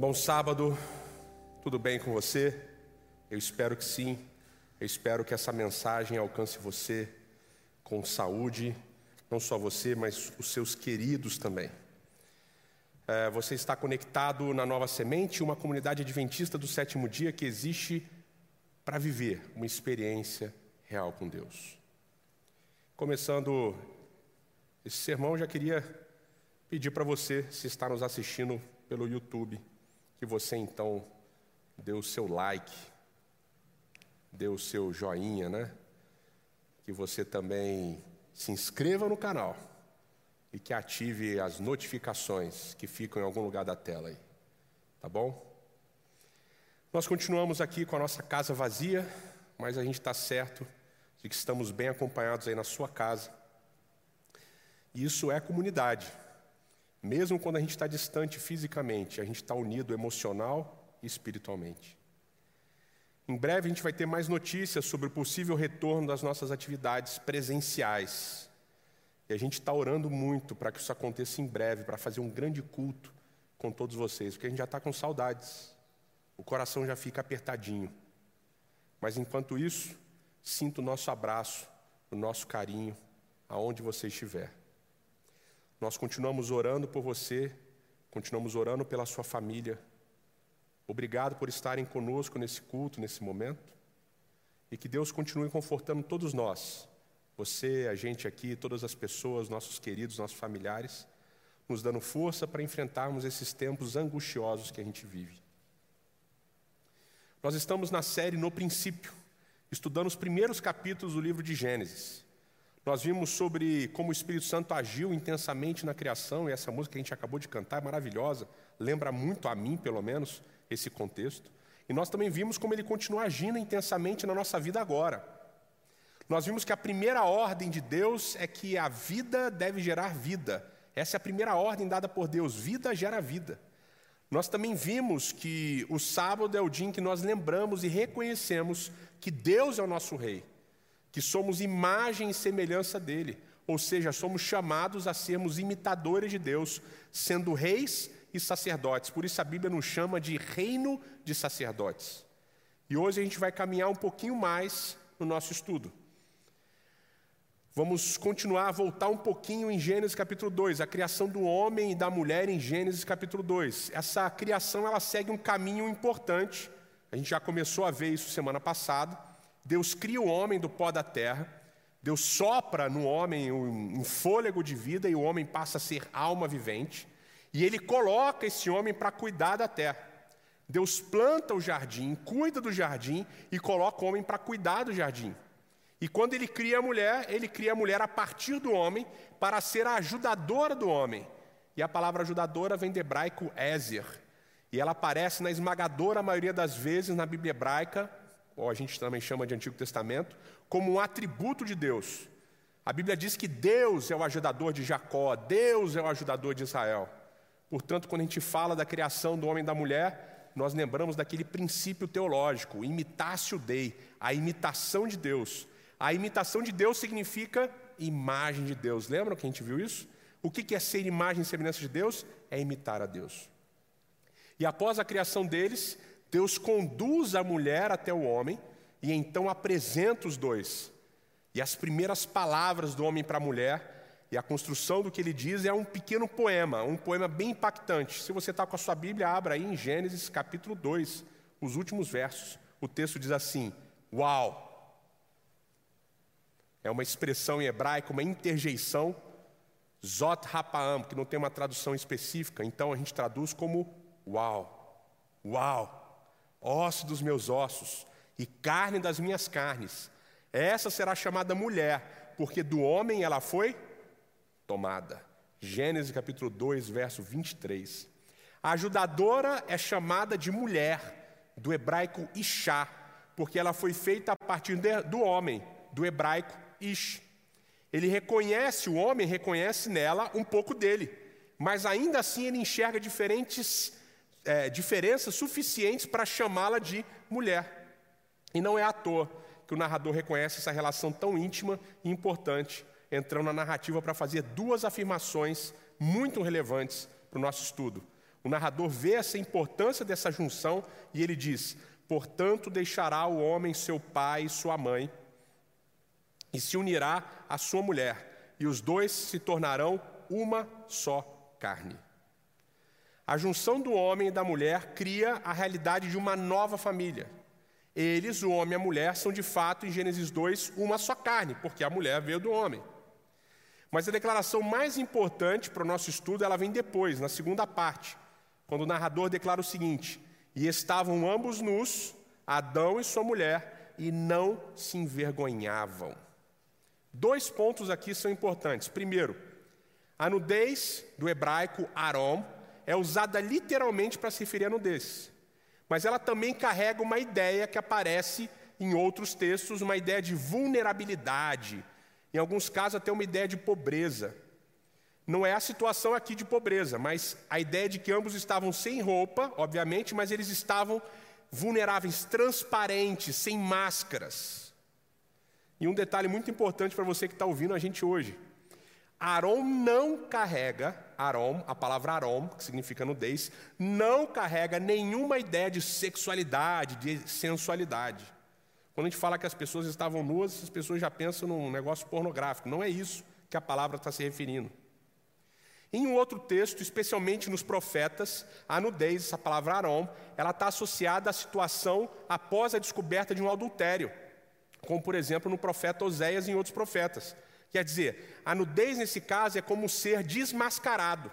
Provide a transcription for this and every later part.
Bom sábado, tudo bem com você? Eu espero que sim. Eu espero que essa mensagem alcance você com saúde, não só você, mas os seus queridos também. É, você está conectado na Nova Semente, uma comunidade adventista do sétimo dia que existe para viver uma experiência real com Deus. Começando esse sermão, já queria pedir para você, se está nos assistindo pelo YouTube, que você então dê o seu like, dê o seu joinha, né? Que você também se inscreva no canal e que ative as notificações que ficam em algum lugar da tela aí. Tá bom? Nós continuamos aqui com a nossa casa vazia, mas a gente está certo de que estamos bem acompanhados aí na sua casa. E isso é comunidade. Mesmo quando a gente está distante fisicamente, a gente está unido emocional e espiritualmente. Em breve a gente vai ter mais notícias sobre o possível retorno das nossas atividades presenciais. E a gente está orando muito para que isso aconteça em breve, para fazer um grande culto com todos vocês, porque a gente já está com saudades. O coração já fica apertadinho. Mas enquanto isso, sinta o nosso abraço, o nosso carinho, aonde você estiver. Nós continuamos orando por você, continuamos orando pela sua família. Obrigado por estarem conosco nesse culto, nesse momento. E que Deus continue confortando todos nós, você, a gente aqui, todas as pessoas, nossos queridos, nossos familiares, nos dando força para enfrentarmos esses tempos angustiosos que a gente vive. Nós estamos na série No Princípio, estudando os primeiros capítulos do livro de Gênesis. Nós vimos sobre como o Espírito Santo agiu intensamente na criação, e essa música que a gente acabou de cantar é maravilhosa, lembra muito a mim, pelo menos, esse contexto. E nós também vimos como ele continua agindo intensamente na nossa vida agora. Nós vimos que a primeira ordem de Deus é que a vida deve gerar vida. Essa é a primeira ordem dada por Deus: vida gera vida. Nós também vimos que o sábado é o dia em que nós lembramos e reconhecemos que Deus é o nosso Rei que somos imagem e semelhança dele, ou seja, somos chamados a sermos imitadores de Deus, sendo reis e sacerdotes. Por isso a Bíblia nos chama de reino de sacerdotes. E hoje a gente vai caminhar um pouquinho mais no nosso estudo. Vamos continuar a voltar um pouquinho em Gênesis capítulo 2, a criação do homem e da mulher em Gênesis capítulo 2. Essa criação ela segue um caminho importante. A gente já começou a ver isso semana passada. Deus cria o homem do pó da terra, Deus sopra no homem um, fôlego de vida e o homem passa a ser alma vivente, e ele coloca esse homem para cuidar da terra. Deus planta o jardim, cuida do jardim e coloca o homem para cuidar do jardim. E quando ele cria a mulher, ele cria a mulher a partir do homem para ser a ajudadora do homem. E a palavra ajudadora vem do hebraico Ezer. E ela aparece na esmagadora maioria das vezes na Bíblia hebraica ou a gente também chama de Antigo Testamento, como um atributo de Deus. A Bíblia diz que Deus é o ajudador de Jacó, Deus é o ajudador de Israel. Portanto, quando a gente fala da criação do homem e da mulher, nós lembramos daquele princípio teológico, imitatio Dei, a imitação de Deus. A imitação de Deus significa imagem de Deus. Lembram que a gente viu isso? O que é ser imagem e semelhança de Deus? É imitar a Deus. E após a criação deles, Deus conduz a mulher até o homem e então apresenta os dois. E as primeiras palavras do homem para a mulher e a construção do que ele diz é um pequeno poema, um poema bem impactante. Se você está com a sua Bíblia, abra aí em Gênesis capítulo 2, os últimos versos. O texto diz assim: Uau! É uma expressão em hebraico, uma interjeição, Zot Rapaam, que não tem uma tradução específica, então a gente traduz como Uau! Uau! Osso dos meus ossos e carne das minhas carnes. Essa será chamada mulher, porque do homem ela foi tomada. Gênesis capítulo 2, verso 23. A ajudadora é chamada de mulher, do hebraico Ishá, porque ela foi feita a partir do homem, do hebraico Ish. Ele reconhece, o homem reconhece nela um pouco dele, mas ainda assim ele enxerga diferentes é, diferenças suficientes para chamá-la de mulher. E não é à toa que o narrador reconhece essa relação tão íntima e importante, entrando na narrativa para fazer duas afirmações muito relevantes para o nosso estudo. O narrador vê essa importância dessa junção e ele diz: Portanto, deixará o homem seu pai e sua mãe, e se unirá à sua mulher, e os dois se tornarão uma só carne. A junção do homem e da mulher cria a realidade de uma nova família. Eles, o homem e a mulher, são de fato, em Gênesis 2, uma só carne, porque a mulher veio do homem. Mas a declaração mais importante para o nosso estudo, ela vem depois, na segunda parte, quando o narrador declara o seguinte: E estavam ambos nus, Adão e sua mulher, e não se envergonhavam. Dois pontos aqui são importantes. Primeiro, a nudez do hebraico arom é usada literalmente para se referir a nudez, mas ela também carrega uma ideia que aparece em outros textos, uma ideia de vulnerabilidade, em alguns casos até uma ideia de pobreza. Não é a situação aqui de pobreza, mas a ideia de que ambos estavam sem roupa, obviamente, mas eles estavam vulneráveis, transparentes, sem máscaras. E um detalhe muito importante para você que está ouvindo a gente hoje: Aaron não carrega, Aaron, a palavra Aaron, que significa nudez, não carrega nenhuma ideia de sexualidade, de sensualidade. Quando a gente fala que as pessoas estavam nuas, as pessoas já pensam num negócio pornográfico. Não é isso que a palavra está se referindo. Em um outro texto, especialmente nos profetas, a nudez, essa palavra Arom, ela está associada à situação após a descoberta de um adultério, como por exemplo no profeta Oséias e em outros profetas. Quer dizer, a nudez nesse caso é como ser desmascarado.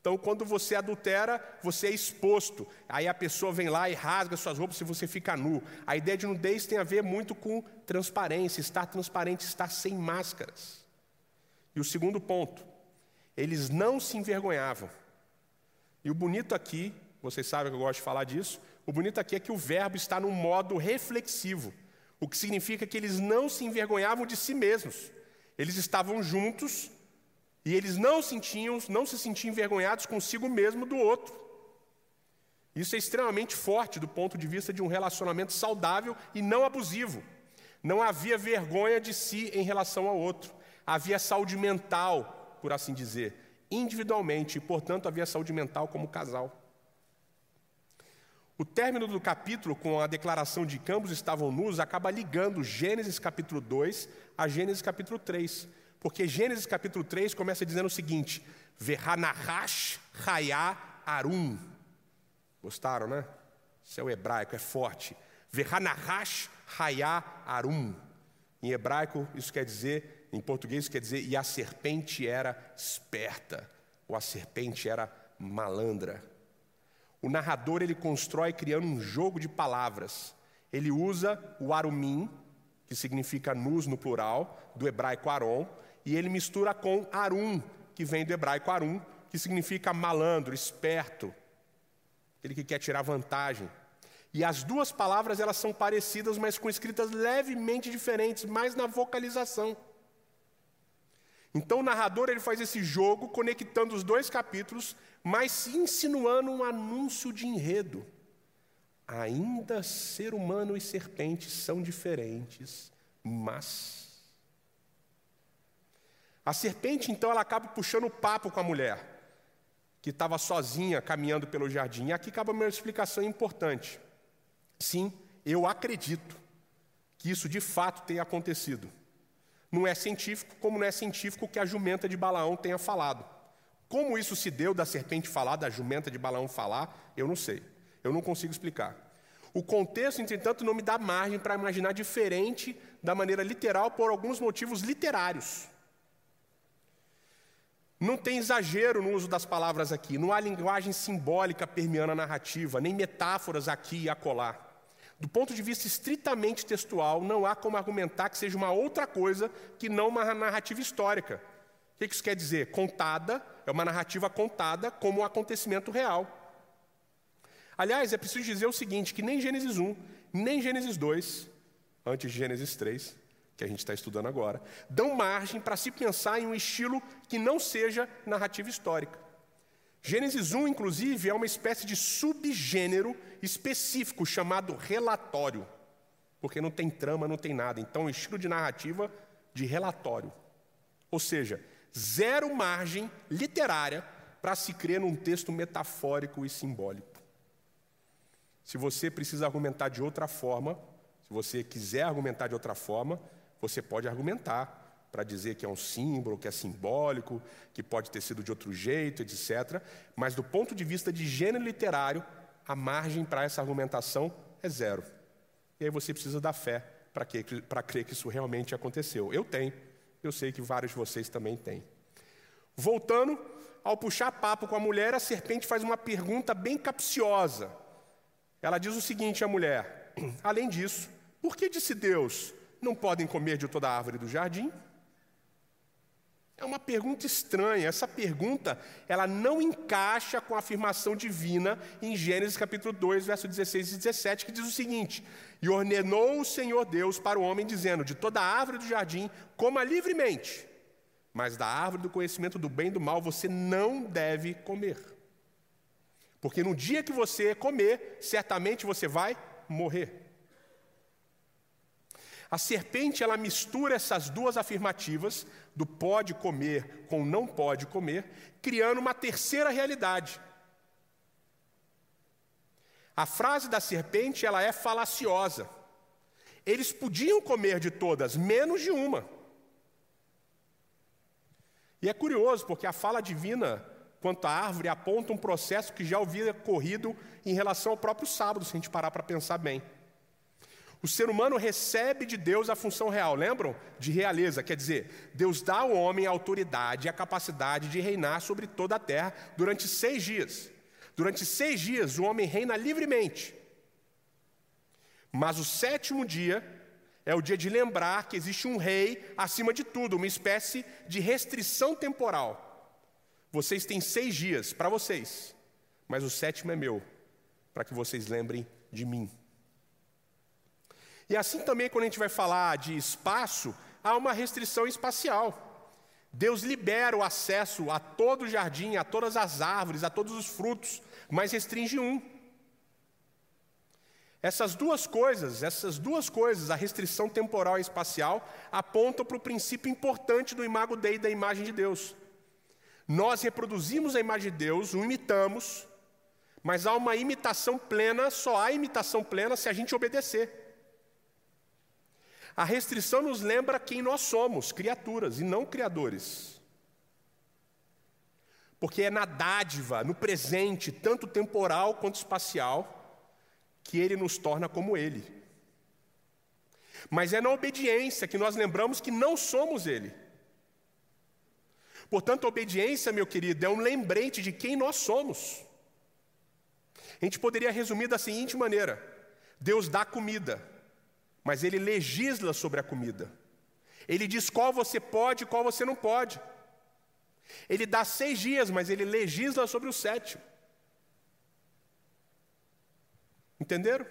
Então, quando você adultera, você é exposto. Aí a pessoa vem lá e rasga suas roupas e você fica nu. A ideia de nudez tem a ver muito com transparência, estar transparente, estar sem máscaras. E o segundo ponto, eles não se envergonhavam. E o bonito aqui, vocês sabem que eu gosto de falar disso, o bonito aqui é que o verbo está num modo reflexivo, o que significa que eles não se envergonhavam de si mesmos. Eles estavam juntos e eles não sentiam, não se sentiam envergonhados consigo mesmo do outro. Isso é extremamente forte do ponto de vista de um relacionamento saudável e não abusivo. Não havia vergonha de si em relação ao outro. Havia saúde mental, por assim dizer, individualmente, e portanto havia saúde mental como casal. O término do capítulo, com a declaração de que ambos estavam nus, acaba ligando Gênesis capítulo 2 a Gênesis capítulo 3. Porque Gênesis capítulo 3 começa dizendo o seguinte: Verhanahash Hayá Arum. Gostaram, né? Isso é o hebraico, é forte. Verhanahash Hayá Arum. Em hebraico, isso quer dizer em português quer dizer, e a serpente era esperta, ou a serpente era malandra. O narrador ele constrói criando um jogo de palavras. Ele usa o arumim, que significa nus no plural, do hebraico aron, e ele mistura com arum, que vem do hebraico arum, que significa malandro, esperto, aquele que quer tirar vantagem. E as duas palavras elas são parecidas, mas com escritas levemente diferentes, mais na vocalização. Então o narrador ele faz esse jogo conectando os dois capítulos, mas insinuando um anúncio de enredo. Ainda ser humano e serpente são diferentes, mas a serpente então ela acaba puxando o papo com a mulher que estava sozinha caminhando pelo jardim. E aqui acaba uma explicação importante. Sim, eu acredito que isso de fato tenha acontecido. Não é científico, como não é científico que a jumenta de Balaão tenha falado. Como isso se deu da serpente falar, da jumenta de Balaão falar, eu não sei. Eu não consigo explicar. O contexto, entretanto, não me dá margem para imaginar diferente da maneira literal por alguns motivos literários. Não tem exagero no uso das palavras aqui, não há linguagem simbólica permeando a narrativa, nem metáforas aqui e acolá. Do ponto de vista estritamente textual, não há como argumentar que seja uma outra coisa que não uma narrativa histórica. O que isso quer dizer? Contada, é uma narrativa contada como um acontecimento real. Aliás, é preciso dizer o seguinte: que nem Gênesis 1, nem Gênesis 2, antes de Gênesis 3, que a gente está estudando agora, dão margem para se pensar em um estilo que não seja narrativa histórica. Gênesis 1, inclusive, é uma espécie de subgênero específico chamado relatório, porque não tem trama, não tem nada. Então, é um estilo de narrativa de relatório. Ou seja, zero margem literária para se crer num texto metafórico e simbólico. Se você precisa argumentar de outra forma, se você quiser argumentar de outra forma, você pode argumentar para dizer que é um símbolo, que é simbólico, que pode ter sido de outro jeito, etc. Mas do ponto de vista de gênero literário, a margem para essa argumentação é zero. E aí você precisa da fé para crer que isso realmente aconteceu. Eu tenho, eu sei que vários de vocês também têm. Voltando, ao puxar papo com a mulher, a serpente faz uma pergunta bem capciosa. Ela diz o seguinte à mulher: Além disso, por que disse Deus, não podem comer de toda a árvore do jardim? É uma pergunta estranha. Essa pergunta, ela não encaixa com a afirmação divina em Gênesis capítulo 2, verso 16 e 17, que diz o seguinte: E ordenou o Senhor Deus para o homem, dizendo: De toda árvore do jardim, coma livremente, mas da árvore do conhecimento do bem e do mal você não deve comer. Porque no dia que você comer, certamente você vai morrer. A serpente ela mistura essas duas afirmativas do pode comer com não pode comer, criando uma terceira realidade. A frase da serpente ela é falaciosa. Eles podiam comer de todas, menos de uma. E é curioso, porque a fala divina quanto à árvore aponta um processo que já havia corrido em relação ao próprio sábado, se a gente parar para pensar bem. O ser humano recebe de Deus a função real, lembram? De realeza, quer dizer, Deus dá ao homem a autoridade e a capacidade de reinar sobre toda a terra durante seis dias. Durante seis dias, o homem reina livremente. Mas o sétimo dia é o dia de lembrar que existe um rei acima de tudo, uma espécie de restrição temporal. Vocês têm seis dias para vocês, mas o sétimo é meu, para que vocês lembrem de mim. E assim também, quando a gente vai falar de espaço, há uma restrição espacial. Deus libera o acesso a todo o jardim, a todas as árvores, a todos os frutos, mas restringe um. Essas duas coisas, essas duas coisas, a restrição temporal e espacial, apontam para o princípio importante do imago Dei, da imagem de Deus. Nós reproduzimos a imagem de Deus, o imitamos, mas há uma imitação plena, só há imitação plena se a gente obedecer. A restrição nos lembra quem nós somos, criaturas e não criadores. Porque é na dádiva, no presente, tanto temporal quanto espacial, que ele nos torna como ele. Mas é na obediência que nós lembramos que não somos ele. Portanto, a obediência, meu querido, é um lembrete de quem nós somos. A gente poderia resumir da seguinte maneira: Deus dá comida, mas ele legisla sobre a comida. Ele diz qual você pode e qual você não pode. Ele dá seis dias, mas ele legisla sobre o sétimo. Entenderam?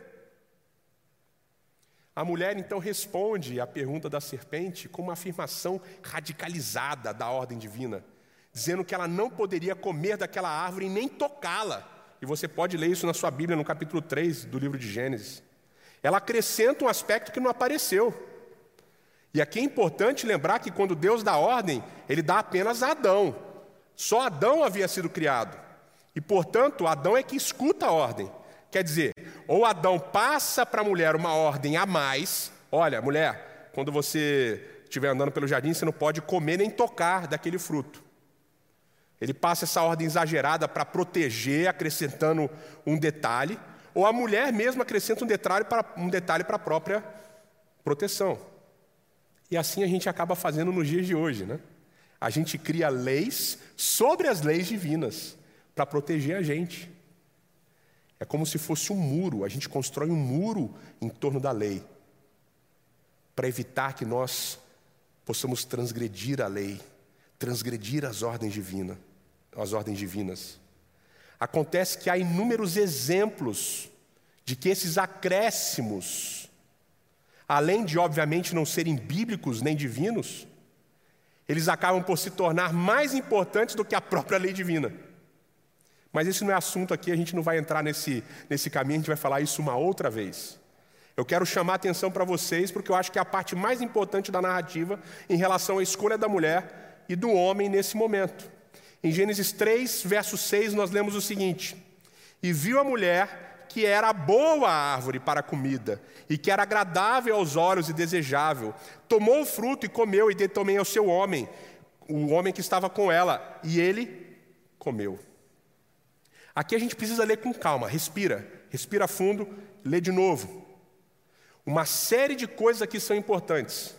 A mulher então responde à pergunta da serpente com uma afirmação radicalizada da ordem divina, dizendo que ela não poderia comer daquela árvore e nem tocá-la. E você pode ler isso na sua Bíblia, no capítulo 3 do livro de Gênesis. Ela acrescenta um aspecto que não apareceu. E aqui é importante lembrar que quando Deus dá ordem, ele dá apenas a Adão. Só Adão havia sido criado. E, portanto, Adão é que escuta a ordem. Quer dizer, ou Adão passa para a mulher uma ordem a mais: olha, mulher, quando você estiver andando pelo jardim, você não pode comer nem tocar daquele fruto. Ele passa essa ordem exagerada para proteger, acrescentando um detalhe ou a mulher mesmo acrescenta um detalhe para um detalhe para a própria proteção. E assim a gente acaba fazendo nos dias de hoje, né? A gente cria leis sobre as leis divinas para proteger a gente. É como se fosse um muro, a gente constrói um muro em torno da lei para evitar que nós possamos transgredir a lei, transgredir as ordens divinas, as ordens divinas. Acontece que há inúmeros exemplos de que esses acréscimos, além de obviamente não serem bíblicos nem divinos, eles acabam por se tornar mais importantes do que a própria lei divina. Mas esse não é assunto aqui, a gente não vai entrar nesse, nesse caminho, a gente vai falar isso uma outra vez. Eu quero chamar a atenção para vocês, porque eu acho que é a parte mais importante da narrativa em relação à escolha da mulher e do homem nesse momento. Em Gênesis 3, verso 6, nós lemos o seguinte: E viu a mulher que era boa a árvore para comida, e que era agradável aos olhos e desejável. Tomou o fruto e comeu, e deu também ao seu homem, o homem que estava com ela, e ele comeu. Aqui a gente precisa ler com calma, respira, respira fundo, lê de novo. Uma série de coisas aqui são importantes.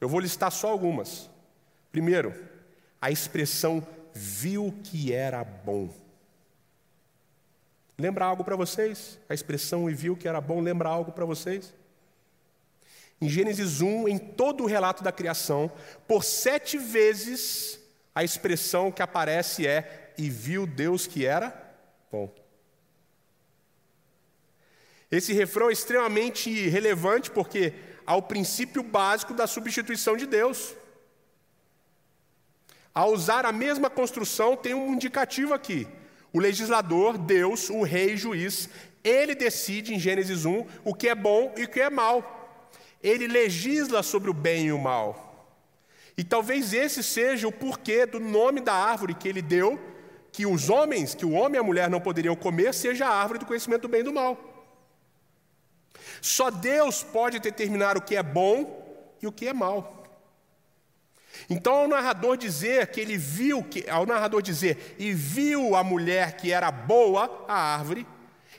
Eu vou listar só algumas. Primeiro, a expressão viu que era bom. Lembra algo para vocês? A expressão e viu que era bom, lembra algo para vocês? Em Gênesis 1, em todo o relato da criação, por sete vezes a expressão que aparece é e viu Deus que era bom. Esse refrão é extremamente relevante porque há o princípio básico da substituição de Deus. Ao usar a mesma construção, tem um indicativo aqui. O legislador, Deus, o rei juiz, ele decide em Gênesis 1 o que é bom e o que é mal. Ele legisla sobre o bem e o mal. E talvez esse seja o porquê do nome da árvore que ele deu, que os homens, que o homem e a mulher não poderiam comer, seja a árvore do conhecimento do bem e do mal. Só Deus pode determinar o que é bom e o que é mal. Então, ao narrador dizer que ele viu, que, ao narrador dizer e viu a mulher que era boa, a árvore,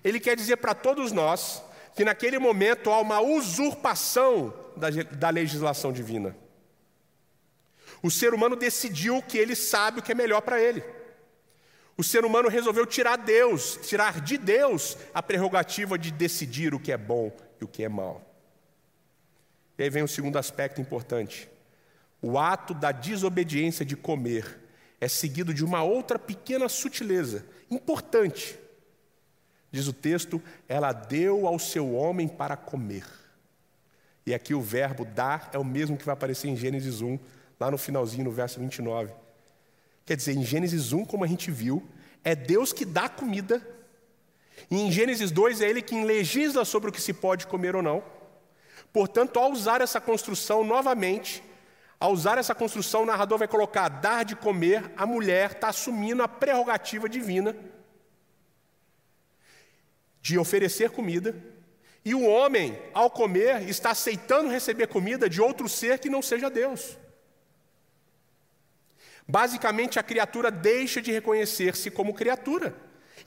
ele quer dizer para todos nós que naquele momento há uma usurpação da, da legislação divina. O ser humano decidiu que ele sabe o que é melhor para ele. O ser humano resolveu tirar Deus, tirar de Deus a prerrogativa de decidir o que é bom e o que é mal. E aí vem o segundo aspecto importante. O ato da desobediência de comer é seguido de uma outra pequena sutileza, importante. Diz o texto: ela deu ao seu homem para comer. E aqui o verbo dar é o mesmo que vai aparecer em Gênesis 1, lá no finalzinho, no verso 29. Quer dizer, em Gênesis 1, como a gente viu, é Deus que dá comida e em Gênesis 2 é ele quem legisla sobre o que se pode comer ou não. Portanto, ao usar essa construção novamente, ao usar essa construção, o narrador vai colocar dar de comer, a mulher está assumindo a prerrogativa divina de oferecer comida, e o homem, ao comer, está aceitando receber comida de outro ser que não seja Deus. Basicamente, a criatura deixa de reconhecer-se como criatura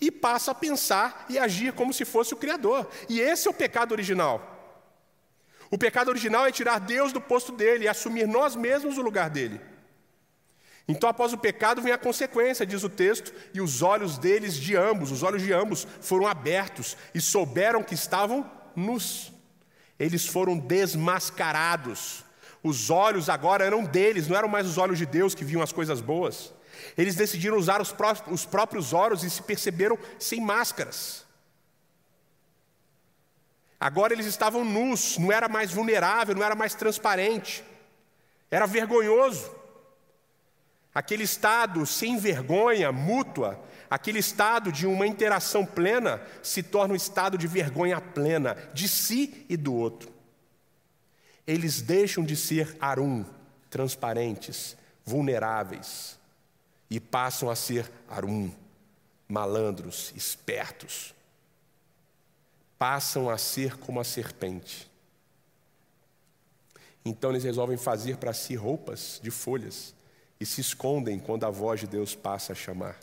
e passa a pensar e agir como se fosse o Criador. E esse é o pecado original. O pecado original é tirar Deus do posto dele e assumir nós mesmos o lugar dele. Então, após o pecado, vem a consequência, diz o texto, e os olhos deles de ambos, os olhos de ambos, foram abertos e souberam que estavam nus. Eles foram desmascarados. Os olhos agora eram deles, não eram mais os olhos de Deus que viam as coisas boas. Eles decidiram usar os, os próprios olhos e se perceberam sem máscaras. Agora eles estavam nus, não era mais vulnerável, não era mais transparente, era vergonhoso. Aquele estado sem vergonha mútua, aquele estado de uma interação plena, se torna um estado de vergonha plena, de si e do outro. Eles deixam de ser arum, transparentes, vulneráveis e passam a ser arum, malandros, espertos. Passam a ser como a serpente. Então eles resolvem fazer para si roupas de folhas e se escondem quando a voz de Deus passa a chamar.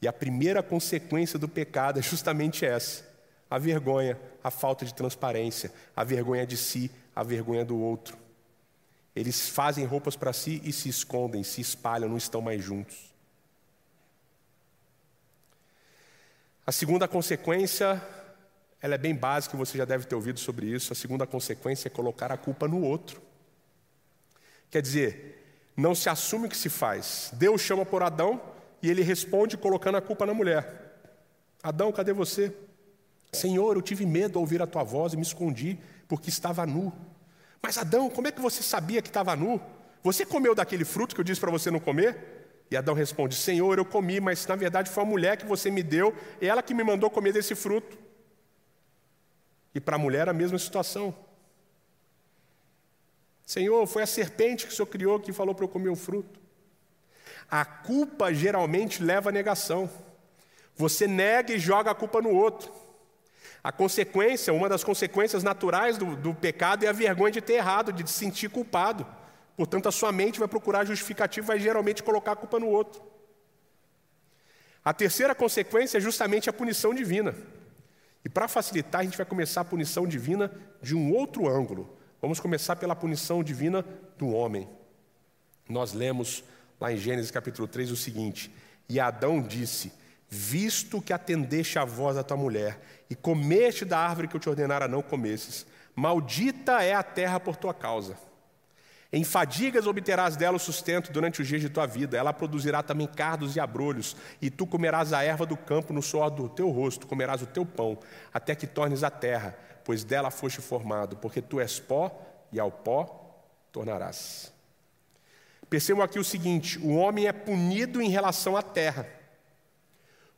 E a primeira consequência do pecado é justamente essa: a vergonha, a falta de transparência, a vergonha de si, a vergonha do outro. Eles fazem roupas para si e se escondem, se espalham, não estão mais juntos. A segunda consequência, ela é bem básica, você já deve ter ouvido sobre isso. A segunda consequência é colocar a culpa no outro. Quer dizer, não se assume o que se faz. Deus chama por Adão e ele responde colocando a culpa na mulher. Adão, cadê você? Senhor, eu tive medo ao ouvir a tua voz e me escondi porque estava nu. Mas Adão, como é que você sabia que estava nu? Você comeu daquele fruto que eu disse para você não comer? E Adão responde: Senhor, eu comi, mas na verdade foi a mulher que você me deu, é ela que me mandou comer desse fruto. E para a mulher a mesma situação. Senhor, foi a serpente que o Senhor criou que falou para eu comer o fruto. A culpa geralmente leva à negação. Você nega e joga a culpa no outro. A consequência, uma das consequências naturais do, do pecado é a vergonha de ter errado, de se sentir culpado. Portanto, a sua mente vai procurar justificativo e vai geralmente colocar a culpa no outro. A terceira consequência é justamente a punição divina. E para facilitar, a gente vai começar a punição divina de um outro ângulo. Vamos começar pela punição divina do homem. Nós lemos lá em Gênesis capítulo 3 o seguinte: E Adão disse: Visto que atendeste a voz da tua mulher e comeste da árvore que eu te ordenara não comesses, maldita é a terra por tua causa. Em fadigas obterás dela o sustento durante os dias de tua vida. Ela produzirá também cardos e abrolhos, e tu comerás a erva do campo no suor do teu rosto, comerás o teu pão, até que tornes a terra, pois dela foste formado, porque tu és pó, e ao pó tornarás. Percebam aqui o seguinte: o homem é punido em relação à terra.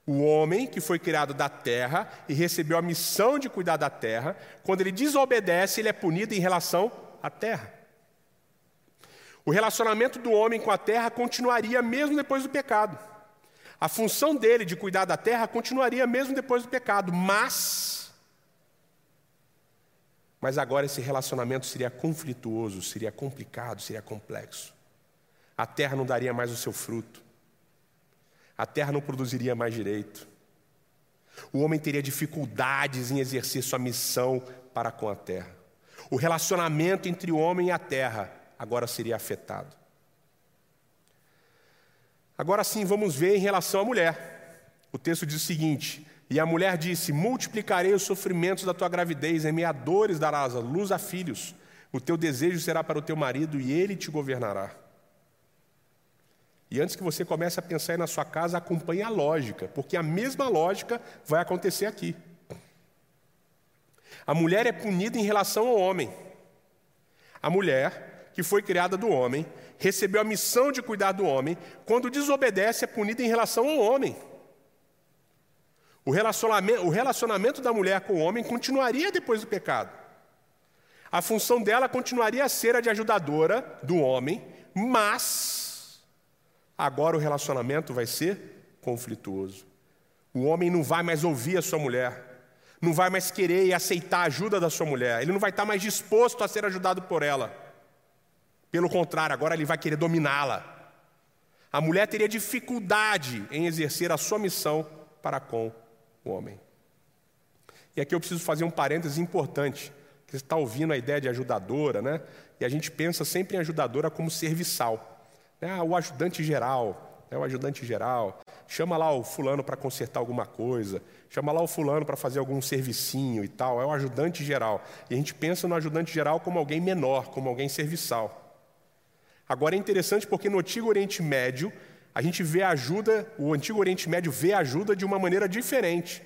O homem que foi criado da terra e recebeu a missão de cuidar da terra, quando ele desobedece, ele é punido em relação à terra. O relacionamento do homem com a terra continuaria mesmo depois do pecado. A função dele de cuidar da terra continuaria mesmo depois do pecado, mas mas agora esse relacionamento seria conflituoso, seria complicado, seria complexo. A terra não daria mais o seu fruto. A terra não produziria mais direito. O homem teria dificuldades em exercer sua missão para com a terra. O relacionamento entre o homem e a terra agora seria afetado. Agora sim, vamos ver em relação à mulher. O texto diz o seguinte: E a mulher disse: Multiplicarei os sofrimentos da tua gravidez, em meia dores darás a luz a filhos. O teu desejo será para o teu marido e ele te governará. E antes que você comece a pensar aí na sua casa, acompanhe a lógica, porque a mesma lógica vai acontecer aqui. A mulher é punida em relação ao homem. A mulher que foi criada do homem, recebeu a missão de cuidar do homem, quando desobedece é punida em relação ao homem. O relacionamento, o relacionamento da mulher com o homem continuaria depois do pecado. A função dela continuaria a ser a de ajudadora do homem, mas agora o relacionamento vai ser conflituoso. O homem não vai mais ouvir a sua mulher, não vai mais querer e aceitar a ajuda da sua mulher, ele não vai estar mais disposto a ser ajudado por ela. Pelo contrário, agora ele vai querer dominá-la. A mulher teria dificuldade em exercer a sua missão para com o homem. E aqui eu preciso fazer um parêntese importante, que você está ouvindo a ideia de ajudadora, né? E a gente pensa sempre em ajudadora como serviçal. Né? O ajudante geral, né? o ajudante geral. Chama lá o fulano para consertar alguma coisa, chama lá o fulano para fazer algum servicinho e tal. É o ajudante geral. E a gente pensa no ajudante geral como alguém menor, como alguém serviçal. Agora é interessante porque no Antigo Oriente Médio, a gente vê a ajuda, o Antigo Oriente Médio vê a ajuda de uma maneira diferente.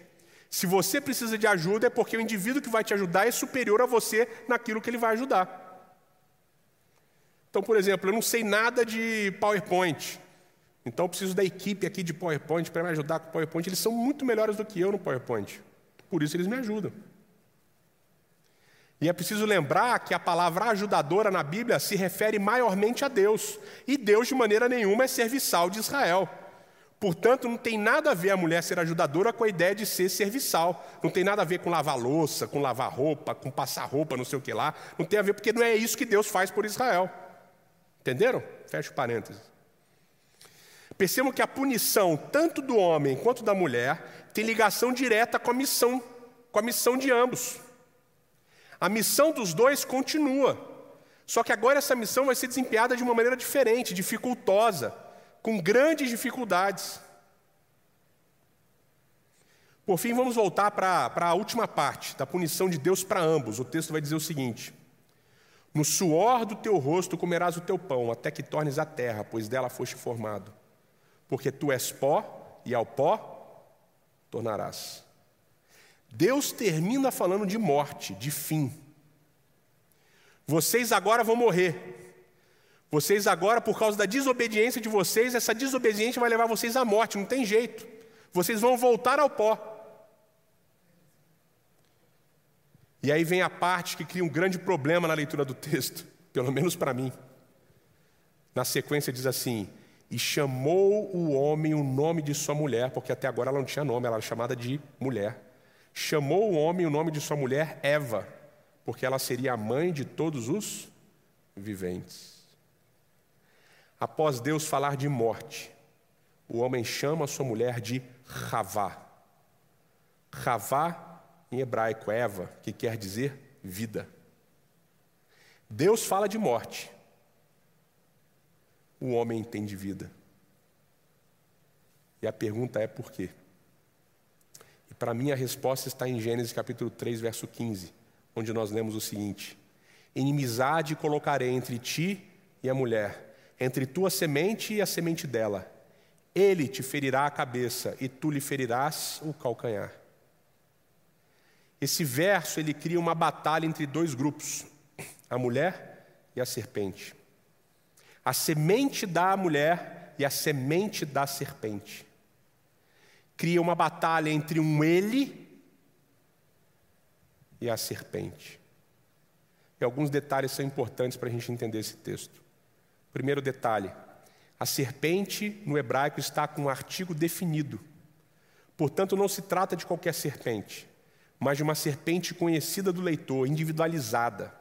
Se você precisa de ajuda, é porque o indivíduo que vai te ajudar é superior a você naquilo que ele vai ajudar. Então, por exemplo, eu não sei nada de PowerPoint. Então, eu preciso da equipe aqui de PowerPoint para me ajudar com o PowerPoint. Eles são muito melhores do que eu no PowerPoint. Por isso, eles me ajudam. E é preciso lembrar que a palavra ajudadora na Bíblia se refere maiormente a Deus, e Deus de maneira nenhuma é serviçal de Israel. Portanto, não tem nada a ver a mulher ser ajudadora com a ideia de ser serviçal. Não tem nada a ver com lavar louça, com lavar roupa, com passar roupa, não sei o que lá. Não tem a ver, porque não é isso que Deus faz por Israel. Entenderam? Fecha parênteses. Percebam que a punição, tanto do homem quanto da mulher, tem ligação direta com a missão, com a missão de ambos. A missão dos dois continua. Só que agora essa missão vai ser desempenhada de uma maneira diferente, dificultosa, com grandes dificuldades. Por fim, vamos voltar para a última parte, da punição de Deus para ambos. O texto vai dizer o seguinte: No suor do teu rosto comerás o teu pão, até que tornes a terra, pois dela foste formado. Porque tu és pó, e ao pó tornarás. Deus termina falando de morte, de fim. Vocês agora vão morrer. Vocês agora, por causa da desobediência de vocês, essa desobediência vai levar vocês à morte, não tem jeito. Vocês vão voltar ao pó. E aí vem a parte que cria um grande problema na leitura do texto, pelo menos para mim. Na sequência diz assim: E chamou o homem o nome de sua mulher, porque até agora ela não tinha nome, ela era chamada de mulher. Chamou o homem o nome de sua mulher Eva, porque ela seria a mãe de todos os viventes. Após Deus falar de morte, o homem chama sua mulher de Ravá. Ravá, em hebraico, Eva, que quer dizer vida. Deus fala de morte, o homem entende vida. E a pergunta é por quê? Para mim a resposta está em Gênesis capítulo 3, verso 15, onde nós lemos o seguinte: Inimizade colocarei entre ti e a mulher, entre tua semente e a semente dela. Ele te ferirá a cabeça e tu lhe ferirás o calcanhar. Esse verso ele cria uma batalha entre dois grupos, a mulher e a serpente. A semente da mulher e a semente da serpente. Cria uma batalha entre um ele e a serpente. E alguns detalhes são importantes para a gente entender esse texto. Primeiro detalhe: a serpente no hebraico está com um artigo definido. Portanto, não se trata de qualquer serpente, mas de uma serpente conhecida do leitor, individualizada.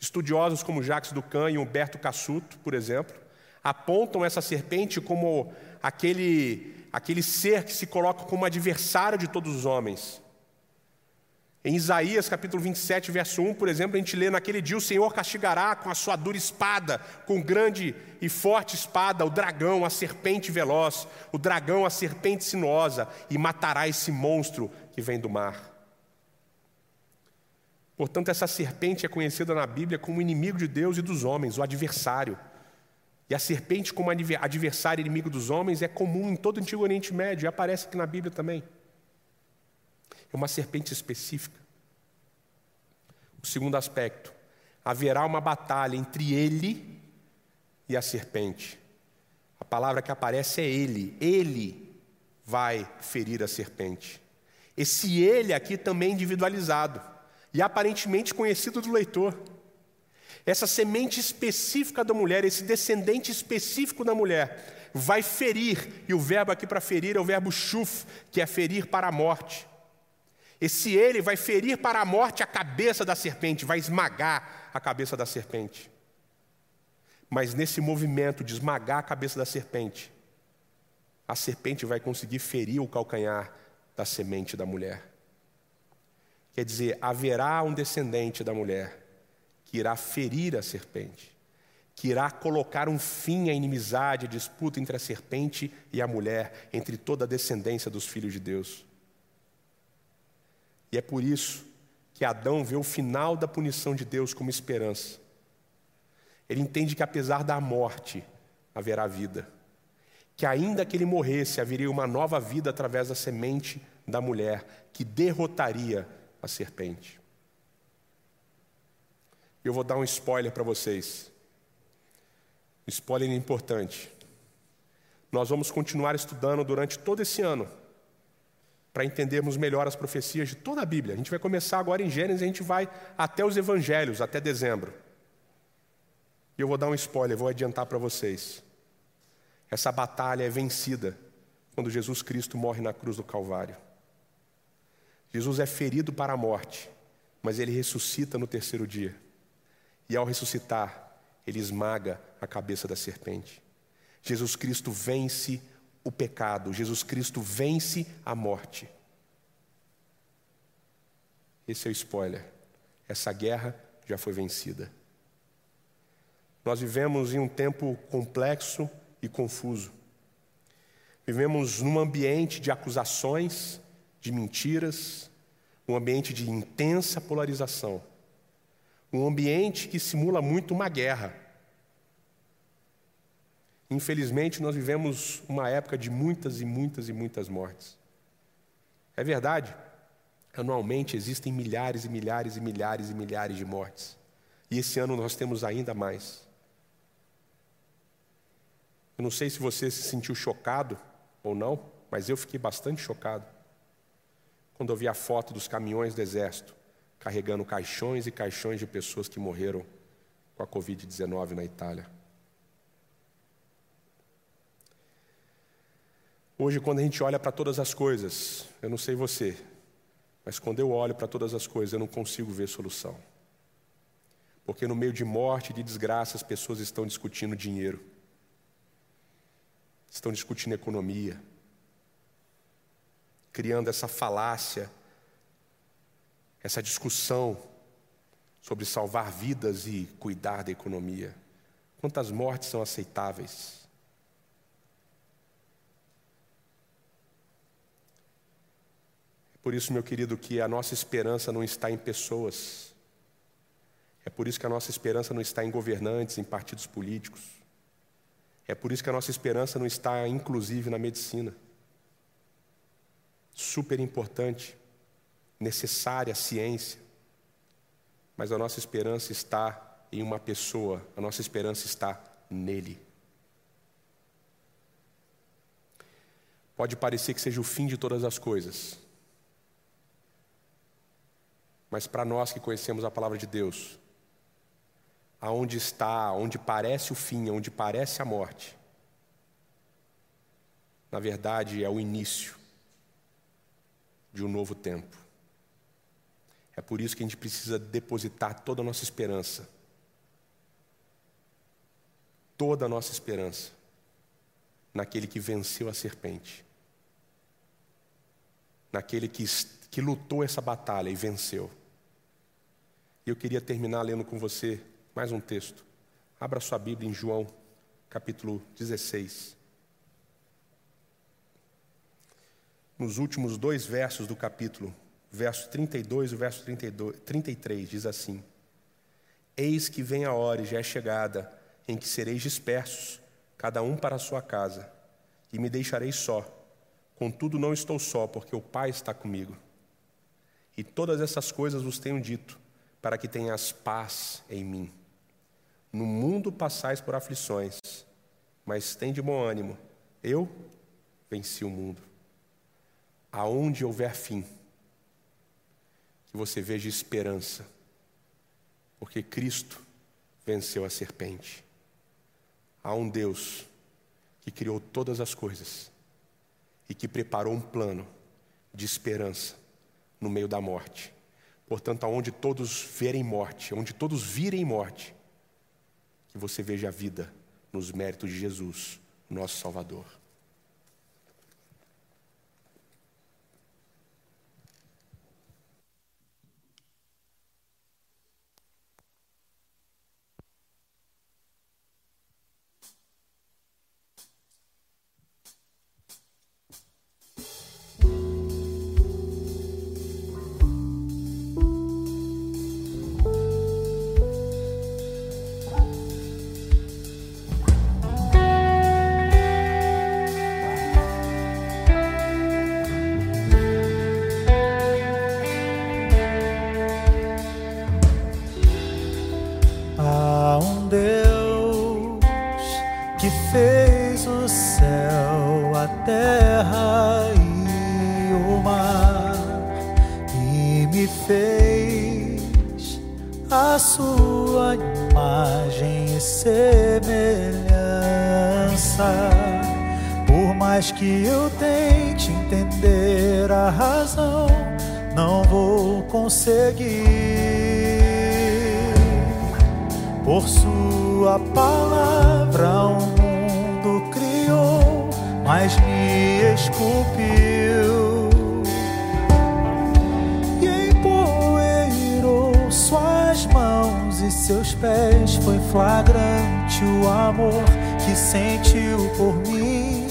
Estudiosos como Jacques Ducan e Humberto Cassuto, por exemplo, apontam essa serpente como aquele, aquele ser que se coloca como adversário de todos os homens. Em Isaías capítulo 27, verso 1, por exemplo, a gente lê: Naquele dia o Senhor castigará com a sua dura espada, com grande e forte espada, o dragão, a serpente veloz, o dragão, a serpente sinuosa, e matará esse monstro que vem do mar. Portanto, essa serpente é conhecida na Bíblia como inimigo de Deus e dos homens, o adversário. E a serpente, como adversário inimigo dos homens, é comum em todo o Antigo Oriente Médio e aparece aqui na Bíblia também é uma serpente específica. O segundo aspecto, haverá uma batalha entre ele e a serpente. A palavra que aparece é ele. Ele vai ferir a serpente. Esse ele aqui também individualizado e aparentemente conhecido do leitor. Essa semente específica da mulher, esse descendente específico da mulher, vai ferir, e o verbo aqui para ferir é o verbo chuf, que é ferir para a morte. Esse ele vai ferir para a morte a cabeça da serpente, vai esmagar a cabeça da serpente. Mas nesse movimento de esmagar a cabeça da serpente, a serpente vai conseguir ferir o calcanhar da semente da mulher. Quer dizer, haverá um descendente da mulher que irá ferir a serpente, que irá colocar um fim à inimizade, à disputa entre a serpente e a mulher, entre toda a descendência dos filhos de Deus. E é por isso que Adão vê o final da punição de Deus como esperança. Ele entende que apesar da morte haverá vida. Que ainda que ele morresse, haveria uma nova vida através da semente da mulher que derrotaria a serpente. Eu vou dar um spoiler para vocês. Spoiler importante. Nós vamos continuar estudando durante todo esse ano para entendermos melhor as profecias de toda a Bíblia. A gente vai começar agora em Gênesis, a gente vai até os evangelhos, até dezembro. E eu vou dar um spoiler, vou adiantar para vocês. Essa batalha é vencida quando Jesus Cristo morre na cruz do Calvário. Jesus é ferido para a morte, mas ele ressuscita no terceiro dia. E ao ressuscitar, ele esmaga a cabeça da serpente. Jesus Cristo vence o pecado, Jesus Cristo vence a morte. Esse é o spoiler. Essa guerra já foi vencida. Nós vivemos em um tempo complexo e confuso. Vivemos num ambiente de acusações, de mentiras, um ambiente de intensa polarização. Um ambiente que simula muito uma guerra. Infelizmente, nós vivemos uma época de muitas e muitas e muitas mortes. É verdade, anualmente existem milhares e milhares e milhares e milhares de mortes. E esse ano nós temos ainda mais. Eu não sei se você se sentiu chocado ou não, mas eu fiquei bastante chocado quando eu vi a foto dos caminhões do exército carregando caixões e caixões de pessoas que morreram com a Covid-19 na Itália. Hoje, quando a gente olha para todas as coisas, eu não sei você, mas quando eu olho para todas as coisas, eu não consigo ver solução. Porque no meio de morte e de desgraça, as pessoas estão discutindo dinheiro, estão discutindo economia, criando essa falácia, essa discussão sobre salvar vidas e cuidar da economia. Quantas mortes são aceitáveis? Por isso, meu querido, que a nossa esperança não está em pessoas. É por isso que a nossa esperança não está em governantes, em partidos políticos. É por isso que a nossa esperança não está, inclusive, na medicina. Super importante, necessária a ciência. Mas a nossa esperança está em uma pessoa, a nossa esperança está nele. Pode parecer que seja o fim de todas as coisas, mas para nós que conhecemos a palavra de Deus, aonde está, onde parece o fim, onde parece a morte, na verdade é o início de um novo tempo. É por isso que a gente precisa depositar toda a nossa esperança, toda a nossa esperança, naquele que venceu a serpente, naquele que, que lutou essa batalha e venceu. E eu queria terminar lendo com você mais um texto. Abra sua Bíblia em João, capítulo 16. Nos últimos dois versos do capítulo, verso 32 e o verso 32, 33, diz assim: Eis que vem a hora e já é chegada, em que sereis dispersos, cada um para a sua casa, e me deixareis só. Contudo, não estou só, porque o Pai está comigo. E todas essas coisas vos tenho dito para que tenhas paz em mim. No mundo passais por aflições, mas tem de bom ânimo. Eu venci o mundo. Aonde houver fim, que você veja esperança, porque Cristo venceu a serpente. Há um Deus que criou todas as coisas e que preparou um plano de esperança no meio da morte Portanto, aonde todos verem morte, onde todos virem morte, que você veja a vida nos méritos de Jesus, nosso Salvador. e o mar e me fez a sua imagem e semelhança. Por mais que eu tente entender a razão, não vou conseguir. Por sua palavra, um mas me esculpiu e empoeirou suas mãos e seus pés. Foi flagrante o amor que sentiu por mim,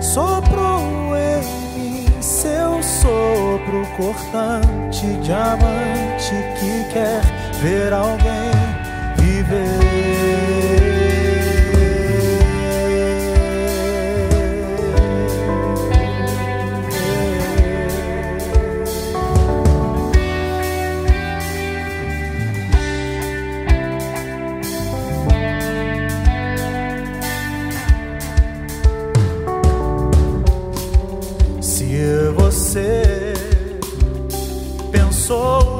soprou em mim seu sopro cortante, diamante que quer ver alguém viver. sou.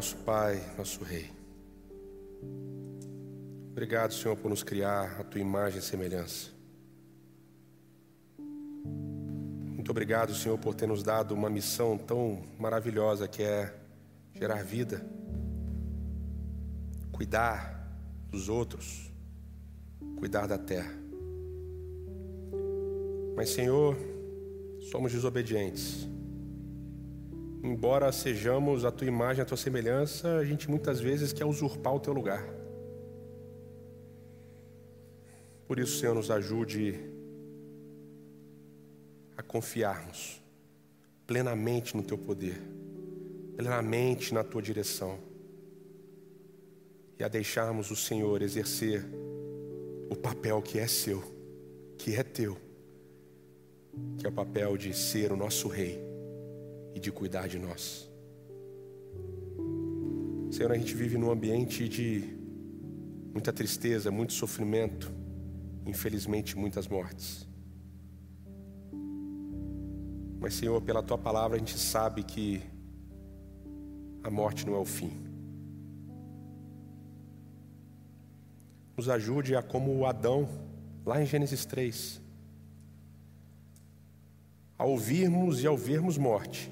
Nosso Pai, nosso Rei. Obrigado, Senhor, por nos criar a tua imagem e semelhança. Muito obrigado, Senhor, por ter nos dado uma missão tão maravilhosa que é gerar vida, cuidar dos outros, cuidar da terra. Mas, Senhor, somos desobedientes. Embora sejamos a tua imagem, a tua semelhança, a gente muitas vezes quer usurpar o teu lugar. Por isso, Senhor, nos ajude a confiarmos plenamente no teu poder, plenamente na tua direção e a deixarmos o Senhor exercer o papel que é seu, que é teu, que é o papel de ser o nosso rei e de cuidar de nós. Senhor, a gente vive num ambiente de muita tristeza, muito sofrimento, infelizmente muitas mortes. Mas, Senhor, pela tua palavra a gente sabe que a morte não é o fim. Nos ajude a, como Adão, lá em Gênesis 3, a ouvirmos e ao vermos morte,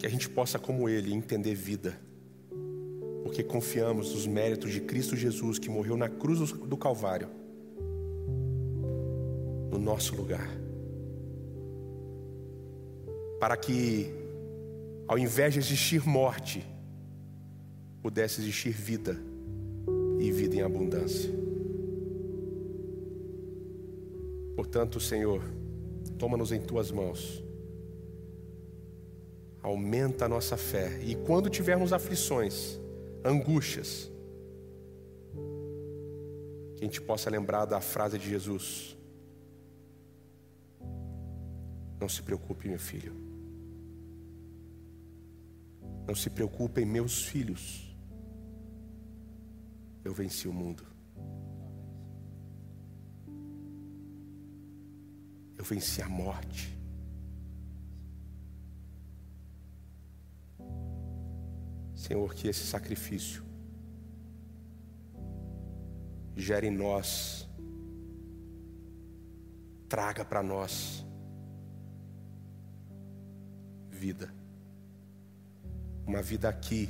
que a gente possa, como Ele, entender vida, porque confiamos nos méritos de Cristo Jesus, que morreu na cruz do Calvário, no nosso lugar, para que, ao invés de existir morte, pudesse existir vida e vida em abundância. Portanto, Senhor, toma-nos em tuas mãos, aumenta a nossa fé, e quando tivermos aflições, angústias, que a gente possa lembrar da frase de Jesus: Não se preocupe, meu filho, não se preocupem, meus filhos, eu venci o mundo. Eu venci a morte. Senhor, que esse sacrifício gere em nós, traga para nós vida. uma vida aqui,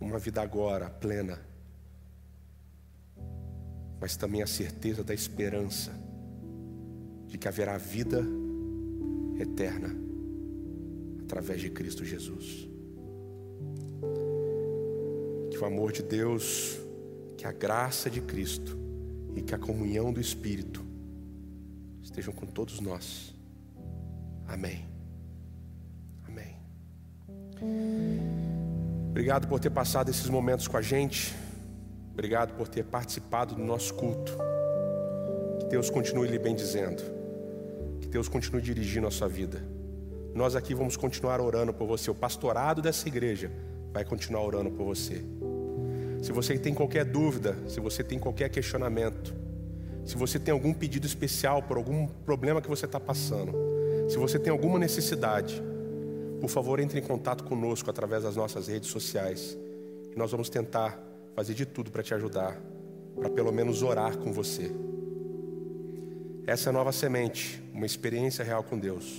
uma vida agora, plena, mas também a certeza da esperança de que haverá vida eterna através de Cristo Jesus. Que o amor de Deus, que a graça de Cristo e que a comunhão do Espírito estejam com todos nós. Amém. Amém. Obrigado por ter passado esses momentos com a gente. Obrigado por ter participado do nosso culto. Que Deus continue lhe bendizendo. Que Deus continue dirigindo a sua vida. Nós aqui vamos continuar orando por você. O pastorado dessa igreja vai continuar orando por você. Se você tem qualquer dúvida, se você tem qualquer questionamento, se você tem algum pedido especial por algum problema que você está passando, se você tem alguma necessidade, por favor entre em contato conosco através das nossas redes sociais. E nós vamos tentar fazer de tudo para te ajudar, para pelo menos orar com você. Essa é a nova semente, uma experiência real com Deus.